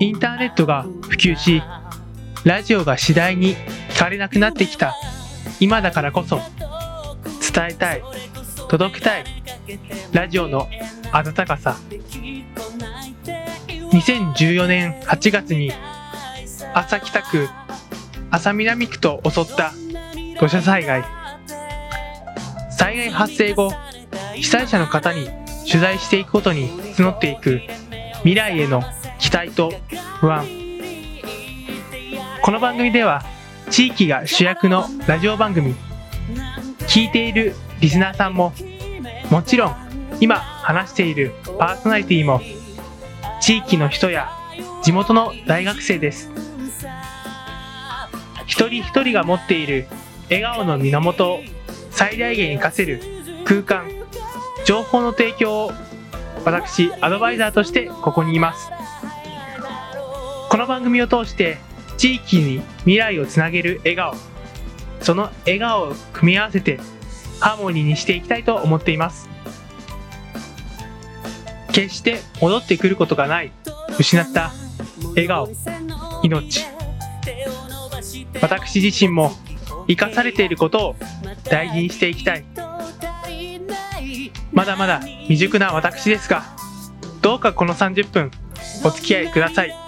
インターネットが普及しラジオが次第に聞かれなくなってきた。今だからこそ伝えたい届けたいラジオの温かさ。2014年8月に朝北区朝南区と襲った土砂災害。災害発生後被災者の方に取材していくことに募っていく未来への期待と不安。この番組では地域が主役のラジオ番組聞いているリスナーさんももちろん今話しているパーソナリティも地域の人や地元の大学生です。一人一人が持っている笑顔の源を最大限活かせる空間情報の提供を私アドバイザーとしてここにいます。番組を通して地域に未来をつなげる笑顔その笑顔を組み合わせてハーモニーにしていきたいと思っています。決して戻ってくることがない失った笑顔命。私自身も生かされていることを大事にしていきたい。まだまだ未熟な私ですがどうかこの30分お付き合いください。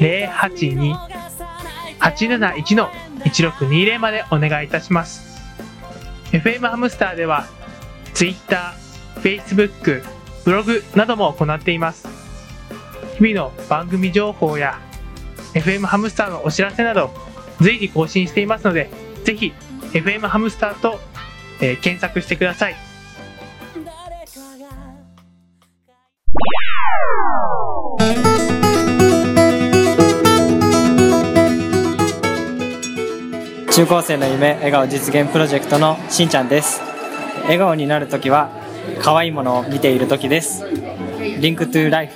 082-871の1620までお願いいたします。FM ハムスターでは Twitter、Facebook、ブログなども行っています。日々の番組情報や FM ハムスターのお知らせなど随時更新していますので、ぜひ FM ハムスターと、えー、検索してください。中高生の夢笑顔実現プロジェクトのしんちゃんです。笑顔になるときは可愛いものを見ているときです。リンクトゥライフ。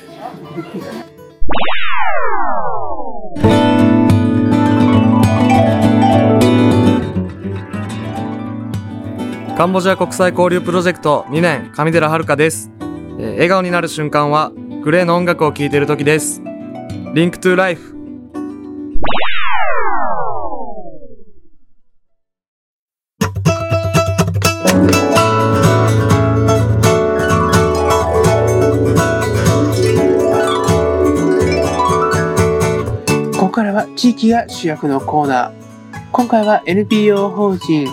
カンボジア国際交流プロジェクト2年上寺遥です、えー笑顔になる瞬間はグレーの音楽を聴いている時ですLink to Life ここからは地域が主役のコーナー。今回は NPO 法人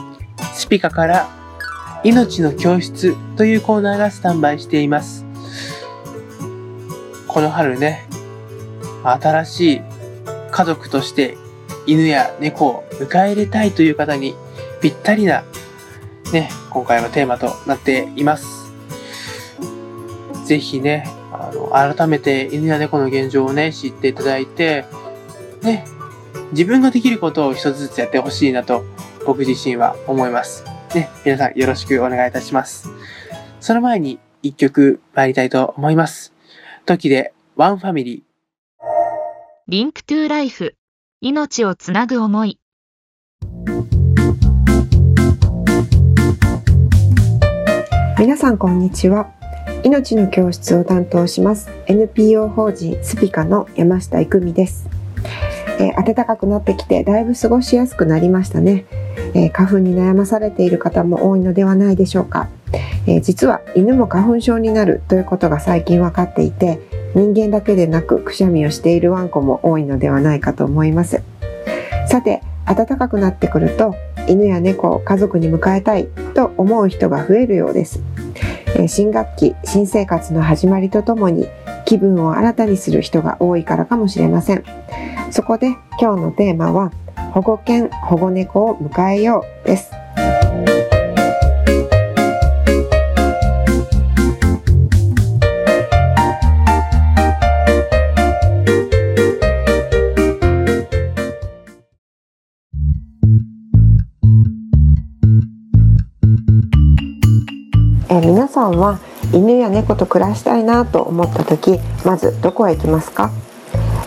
SPICA からいのちの教室というコーナーがスタンバイしています。この春ね、新しい家族として犬や猫を迎え入れたいという方にぴったりなね、今回のテーマとなっています。ぜひね、あの、改めて犬や猫の現状をね、知っていただいて、ね、自分ができることを一つずつやってほしいなと僕自身は思います。ね、皆さんよろしくお願いいたします。その前に一曲参りたいと思います。時でワンファミリー。 Link to Life 命をつなぐ思い皆さんこんにちは命の教室を担当します NPO 法人スピカの山下育美です、えー暖かくなってきてだいぶ過ごしやすくなりましたね、えー花粉に悩まされている方も多いのではないでしょうか、えー実は犬も花粉症になるということが最近分かっていて人間だけでなくくしゃみをしているワンコも多いのではないかと思います。さて暖かくなってくると犬や猫を家族に迎えたいと思う人が増えるようです。え新学期新生活の始まりとともに気分を新たにする人が多いからかもしれません。そこで今日のテーマは保護犬保護猫を迎えようです。え皆さんは犬や猫と暮らしたいなと思った時まずどこへ行きますか？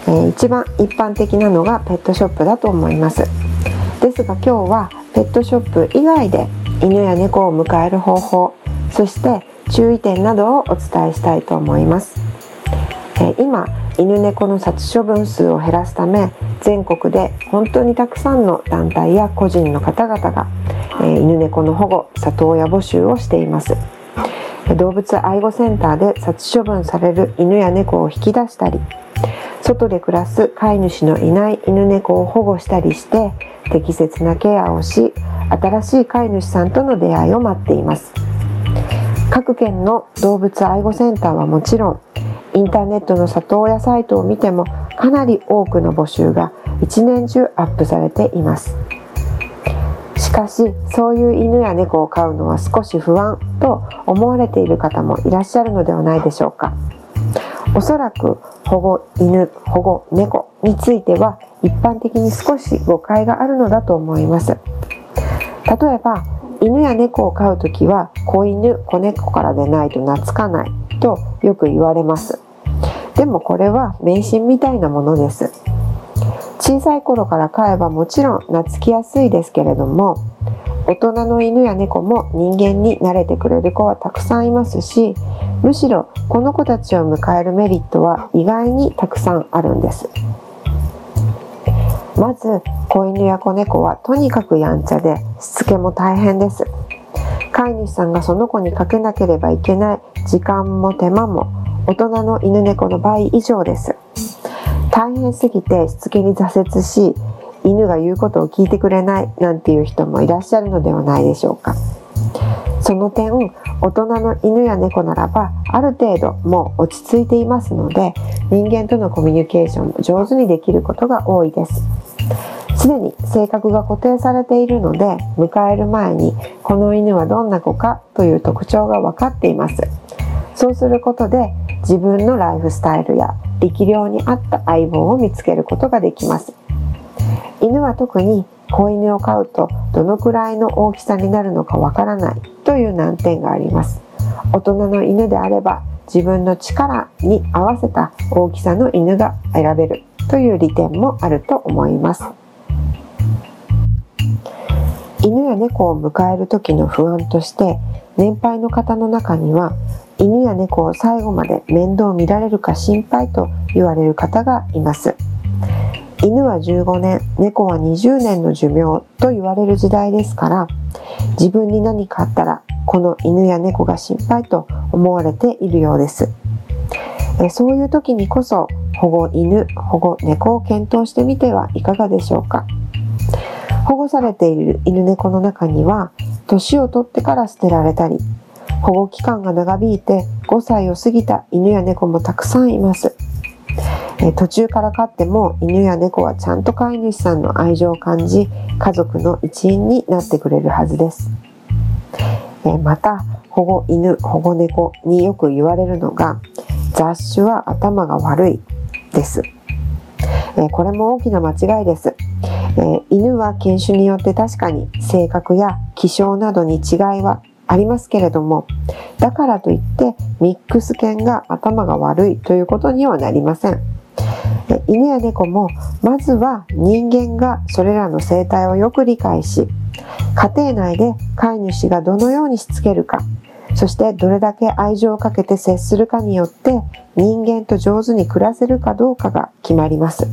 えー一番一般的なのがペットショップだと思います。ですが今日はペットショップ以外で犬や猫を迎える方法そして注意点などをお伝えしたいと思います、えー今犬猫の殺処分数を減らすため全国で本当にたくさんの団体や個人の方々が、えー犬猫の保護里親募集をしています。動物愛護センターで殺処分される犬や猫を引き出したり外で暮らす飼い主のいない犬猫を保護したりして適切なケアをし新しい飼い主さんとの出会いを待っています。各県の動物愛護センターはもちろんインターネットの里親サイトを見てもかなり多くの募集が一年中アップされています。しかしそういう犬や猫を飼うのは少し不安と思われている方もいらっしゃるのではないでしょうか。おそらく保護犬保護猫については一般的に少し誤解があるのだと思います。例えば犬や猫を飼うときは子犬子猫からでないと懐かないとよく言われます。でもこれは迷信みたいなものです。小さい頃から飼えばもちろん懐きやすいですけれども大人の犬や猫も人間に慣れてくれる子はたくさんいますしむしろこの子たちを迎えるメリットは意外にたくさんあるんです。まず子犬や子猫はとにかくやんちゃでしつけも大変です。飼い主さんがその子にかけなければいけない時間も手間も大人の犬猫の倍以上です。大変すぎてしつけに挫折し犬が言うことを聞いてくれないなんていう人もいらっしゃるのではないでしょうか。その点大人の犬や猫ならばある程度もう落ち着いていますので人間とのコミュニケーションも上手にできることが多いです。すでに性格が固定されているので迎える前にこの犬はどんな子かという特徴が分かっています。そうすることで自分のライフスタイルや力量に合った相棒を見つけることができます。犬は特に子犬を飼うとどのくらいの大きさになるのかわからないという難点があります。大人の犬であれば自分の力に合わせた大きさの犬が選べるという利点もあると思います。犬や猫を迎える時の不安として年配の方の中には犬や猫を最後まで面倒見られるか心配と言われる方がいます。犬は15年猫は20年の寿命と言われる時代ですから自分に何かあったらこの犬や猫が心配と思われているようです。えそういう時にこそ保護犬保護猫を検討してみてはいかがでしょうか。保護されている犬猫の中には年を取ってから捨てられたり保護期間が長引いて5歳を過ぎた犬や猫もたくさんいます。え途中から飼っても犬や猫はちゃんと飼い主さんの愛情を感じ家族の一員になってくれるはずです。えまた保護犬保護猫によく言われるのが雑種は頭が悪いです。えこれも大きな間違いです。えー犬は犬種によって確かに性格や気性などに違いはありますけれどもだからといってミックス犬が頭が悪いということにはなりません。犬や猫もまずは人間がそれらの生態をよく理解し家庭内で飼い主がどのようにしつけるかそしてどれだけ愛情をかけて接するかによって人間と上手に暮らせるかどうかが決まります。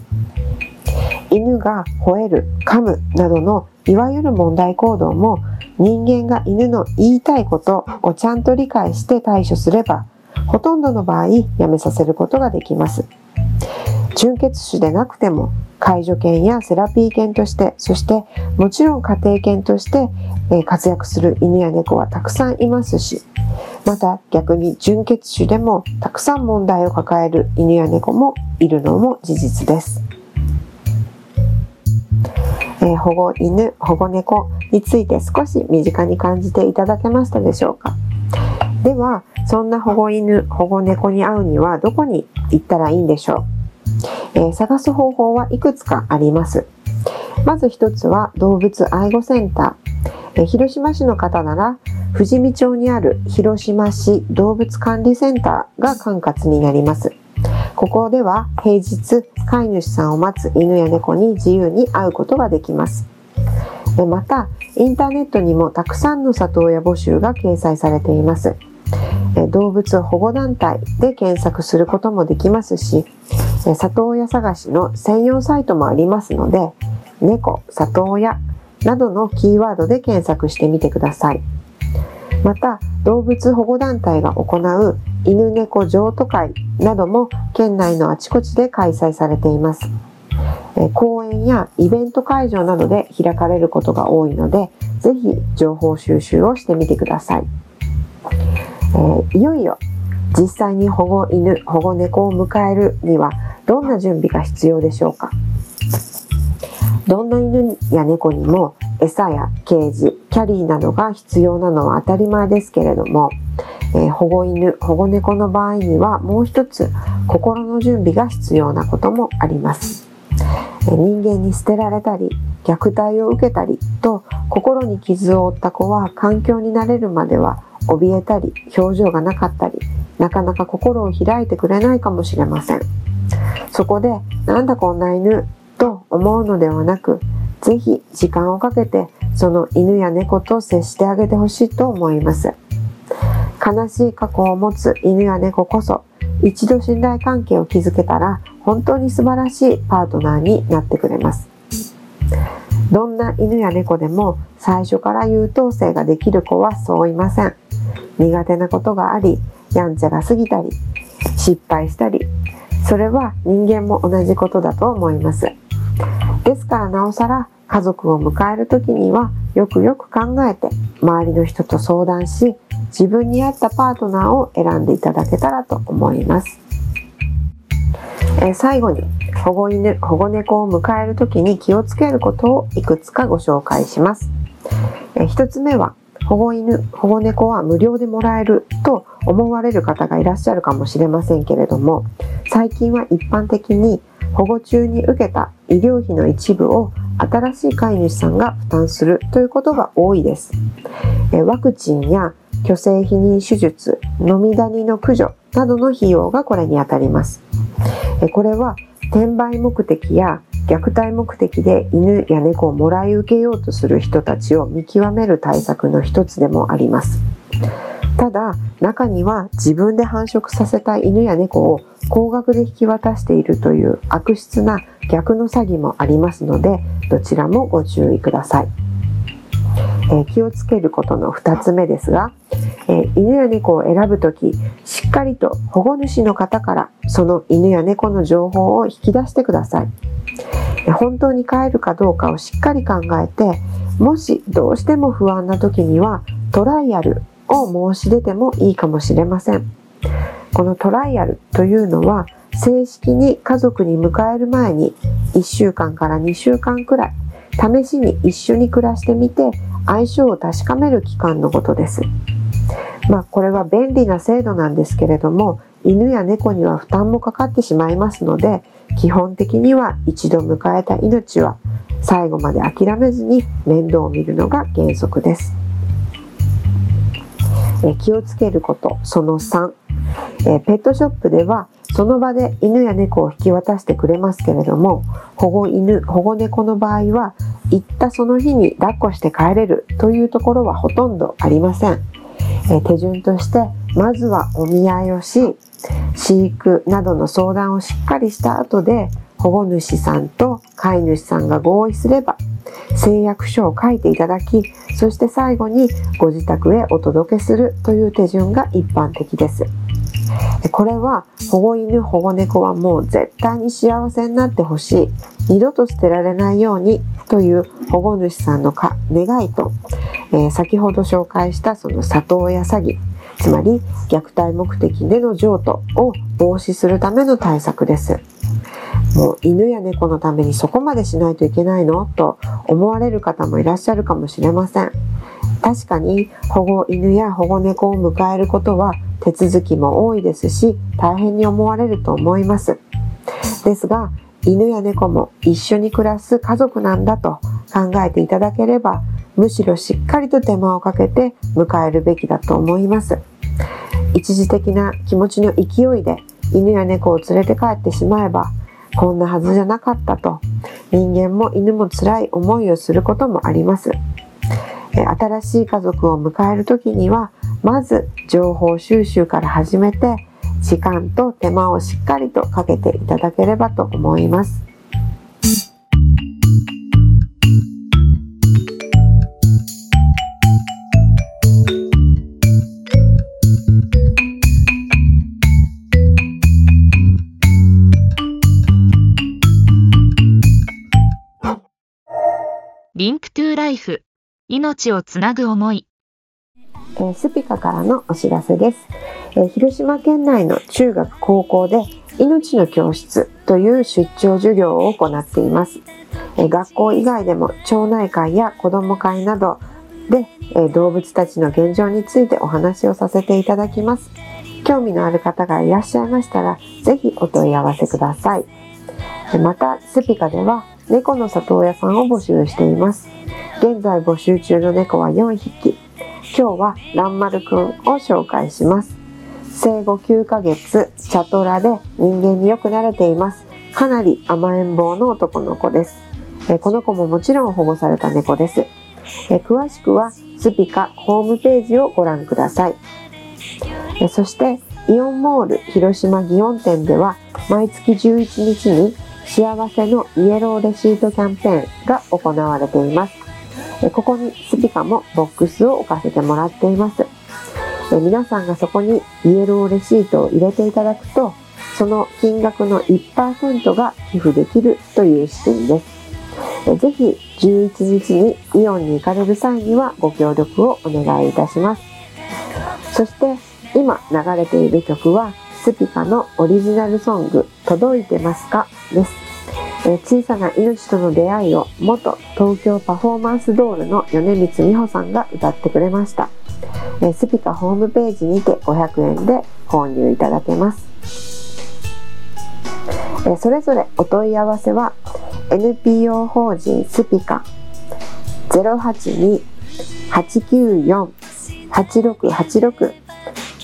犬が吠える噛むなどのいわゆる問題行動も人間が犬の言いたいことをちゃんと理解して対処すればほとんどの場合やめさせることができます。純血種でなくても介助犬やセラピー犬としてそしてもちろん家庭犬として活躍する犬や猫はたくさんいますしまた逆に純血種でもたくさん問題を抱える犬や猫もいるのも事実です。え保護犬、保護猫について少し身近に感じていただけましたでしょうか？では、そんな保護犬、保護猫に会うにはどこに行ったらいいんでしょう、え探す方法はいくつかあります。まず一つは動物愛護センター。え広島市の方なら富士見町にある広島市動物管理センターが管轄になります。ここでは平日飼い主さんを待つ犬や猫に自由に会うことができます。また、インターネットにもたくさんの里親募集が掲載されています。動物保護団体で検索することもできますし、里親探しの専用サイトもありますので、猫、里親などのキーワードで検索してみてください。また、動物保護団体が行う犬猫譲渡会なども県内のあちこちで開催されています。えー講演やイベント会場などで開かれることが多いので、ぜひ情報収集をしてみてください。えいよいよ実際に保護犬、保護猫を迎えるにはどんな準備が必要でしょうか？どんな犬や猫にも餌やケージ、キャリーなどが必要なのは当たり前ですけれども、えー保護犬、保護猫の場合にはもう一つ心の準備が必要なこともあります。え人間に捨てられたり、虐待を受けたりと心に傷を負った子は環境に慣れるまでは怯えたり、表情がなかったり、なかなか心を開いてくれないかもしれません。そこで、なんだこんな犬？と思うのではなく、ぜひ時間をかけてその犬や猫と接してあげてほしいと思います。悲しい過去を持つ犬や猫こそ一度信頼関係を築けたら本当に素晴らしいパートナーになってくれます。どんな犬や猫でも最初から優等生ができる子はそういません。苦手なことがあり、やんちゃが過ぎたり、失敗したり、それは人間も同じことだと思います。ですからなおさら家族を迎える時にはよくよく考えて周りの人と相談し自分に合ったパートナーを選んでいただけたらと思います。え最後に保護犬、保護猫を迎える時に気をつけることをいくつかご紹介します。えー一つ目は保護犬、保護猫は無料でもらえると思われる方がいらっしゃるかもしれませんけれども最近は一般的に保護中に受けた医療費の一部を新しい飼い主さんが負担するということが多いです。ワクチンや虚勢避妊手術、飲みダニの駆除などの費用がこれにあたります。これは転売目的や虐待目的で犬や猫をもらい受けようとする人たちを見極める対策の一つでもあります。ただ中には自分で繁殖させた犬や猫を高額で引き渡しているという悪質な逆の詐欺もありますのでどちらもご注意ください。えー気をつけることの2つ目ですが、えー犬や猫を選ぶときしっかりと保護主の方からその犬や猫の情報を引き出してください。本当に飼えるかどうかをしっかり考えてもしどうしても不安な時にはトライアルを申し出てもいいかもしれません。このトライアルというのは正式に家族に迎える前に1週間から2週間くらい試しに一緒に暮らしてみて相性を確かめる期間のことです。まあこれは便利な制度なんですけれども犬や猫には負担もかかってしまいますので基本的には一度迎えた命は最後まで諦めずに面倒を見るのが原則です。え気をつけることその3、えペットショップではその場で犬や猫を引き渡してくれますけれども保護犬保護猫の場合は行ったその日に抱っこして帰れるというところはほとんどありません、え手順としてまずはお見合いをし飼育などの相談をしっかりした後で保護主さんと飼い主さんが合意すれば誓約書を書いていただきそして最後にご自宅へお届けするという手順が一般的です。これは保護犬保護猫はもう絶対に幸せになってほしい。二度と捨てられないようにという保護主さんのか願いと、えー先ほど紹介したその里親詐欺。つまり虐待目的での譲渡を防止するための対策です。もう犬や猫のためにそこまでしないといけないのと思われる方もいらっしゃるかもしれません。確かに保護犬や保護猫を迎えることは手続きも多いですし大変に思われると思います。ですが犬や猫も一緒に暮らす家族なんだと考えていただければむしろしっかりと手間をかけて迎えるべきだと思います一時的な気持ちの勢いで犬や猫を連れて帰ってしまえばこんなはずじゃなかったと人間も犬も辛い思いをすることもあります新しい家族を迎える時にはまず情報収集から始めて時間と手間をしっかりとかけていただければと思います。リンクトゥライフ。命をつなぐ思い。えスピカからのお知らせです、え広島県内の中学高校で命の教室という出張授業を行っています、え学校以外でも町内会や子ども会などで、え動物たちの現状についてお話をさせていただきます。興味のある方がいらっしゃいましたらぜひお問い合わせください。またスピカでは猫の里親さんを募集しています現在募集中の猫は4匹今日はランマルくんを紹介します。生後9ヶ月、チャトラで人間によく慣れています。かなり甘えん坊の男の子です。えこの子ももちろん保護された猫です。え詳しくはスピカホームページをご覧ください。えそしてイオンモール広島祇園店では毎月11日に幸せのイエローレシートキャンペーンが行われています。ここにスピカもボックスを置かせてもらっています。皆さんがそこにイエローレシートを入れていただくと、その金額の1%が寄付できるという仕組みです。ぜひ11日にイオンに行かれる際にはご協力をお願いいたします。そして今流れている曲はスピカのオリジナルソング「届いてますか?」です。え小さな命との出会いを元東京パフォーマンスドールの米光美穂さんが歌ってくれました、えスピカホームページにて500円で購入いただけます。えそれぞれお問い合わせは NPO 法人スピカ082-894-8686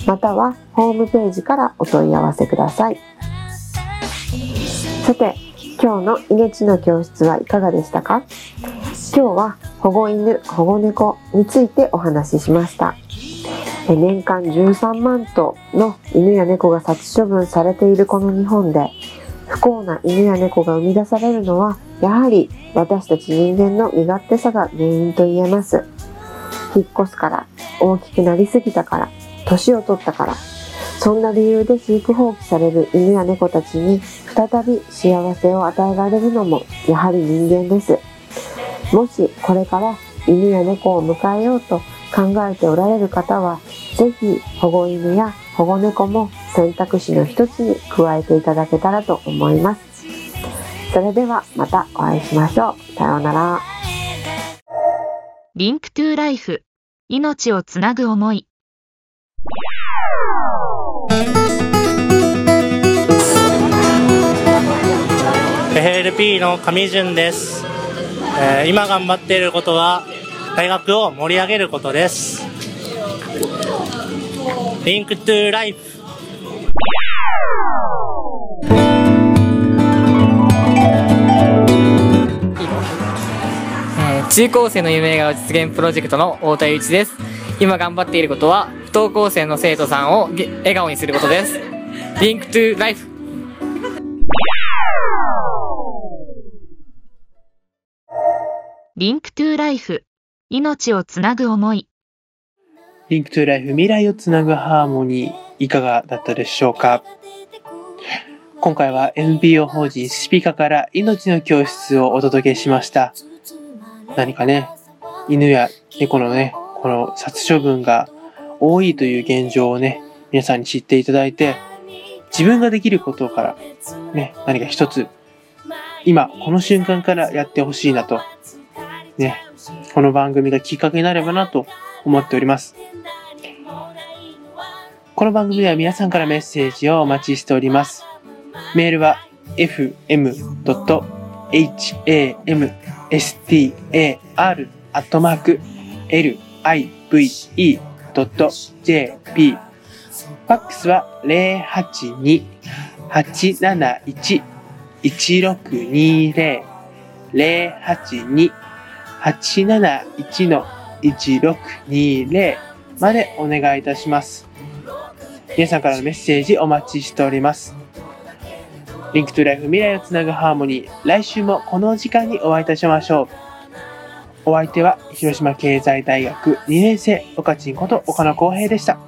またはホームページからお問い合わせください。さて今日の命の教室はいかがでしたか？今日は保護犬、保護猫についてお話ししました。年間13万頭の犬や猫が殺処分されているこの日本で不幸な犬や猫が生み出されるのはやはり私たち人間の身勝手さが原因と言えます。引っ越すから、大きくなりすぎたから、年を取ったから、そんな理由で飼育放棄される犬や猫たちに再び幸せを与えられるのもやはり人間です。もしこれから犬や猫を迎えようと考えておられる方は、ぜひ保護犬や保護猫も選択肢の一つに加えていただけたらと思います。それではまたお会いしましょう。さようなら。Link to Life 命をつなぐ思い FLP の上順です、えー、今頑張っていることは大学を盛り上げることです。 Link to Life。中高生の夢が実現プロジェクトの太田祐一です。今頑張っていることは不登校生の生徒さんを笑顔にすることです。Link to Life リンクトゥライフ命をつなぐ思い。 Link to Life 未来をつなぐハーモニーいかがだったでしょうか？今回は NPO 法人スピカから命の教室をお届けしました。何かね犬や猫のねこの殺処分が多いという現状をね、皆さんに知っていただいて、自分ができることから、ね、何か一つ、今、この瞬間からやってほしいなと、ね、この番組がきっかけになればなと思っております。この番組では皆さんからメッセージをお待ちしております。メールは fm.hamstar.live .jp ファックスは082-871-1620 082-871-1620までお願いいたします。皆さんからのメッセージお待ちしております。リンクトゥライフ未来をつなぐハーモニー。来週もこの時間にお会いいたしましょう。お相手は広島経済大学2年生岡ちんこと岡野光平でした。